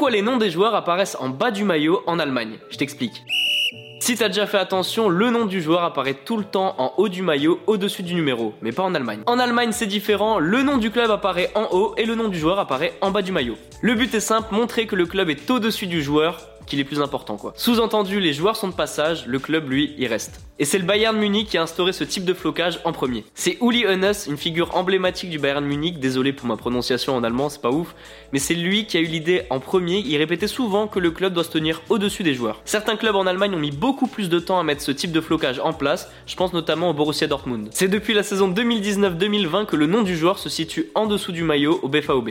Pourquoi les noms des joueurs apparaissent en bas du maillot en Allemagne Je t'explique. Si t'as déjà fait attention, le nom du joueur apparaît tout le temps en haut du maillot, au-dessus du numéro, mais pas en Allemagne. En Allemagne, c'est différent, le nom du club apparaît en haut et le nom du joueur apparaît en bas du maillot. Le but est simple, montrer que le club est au-dessus du joueur, qu'il est plus important quoi. Sous-entendu, les joueurs sont de passage, le club lui, il reste. Et c'est le Bayern Munich qui a instauré ce type de flocage en premier. C'est Uli Hoeneß, une figure emblématique du Bayern Munich, désolé pour ma prononciation en allemand, c'est pas ouf, mais c'est lui qui a eu l'idée en premier, il répétait souvent que le club doit se tenir au-dessus des joueurs. Certains clubs en Allemagne ont mis beaucoup plus de temps à mettre ce type de flocage en place, je pense notamment au Borussia Dortmund. C'est depuis la saison 2019-2020 que le nom du joueur se situe en dessous du maillot au BVB.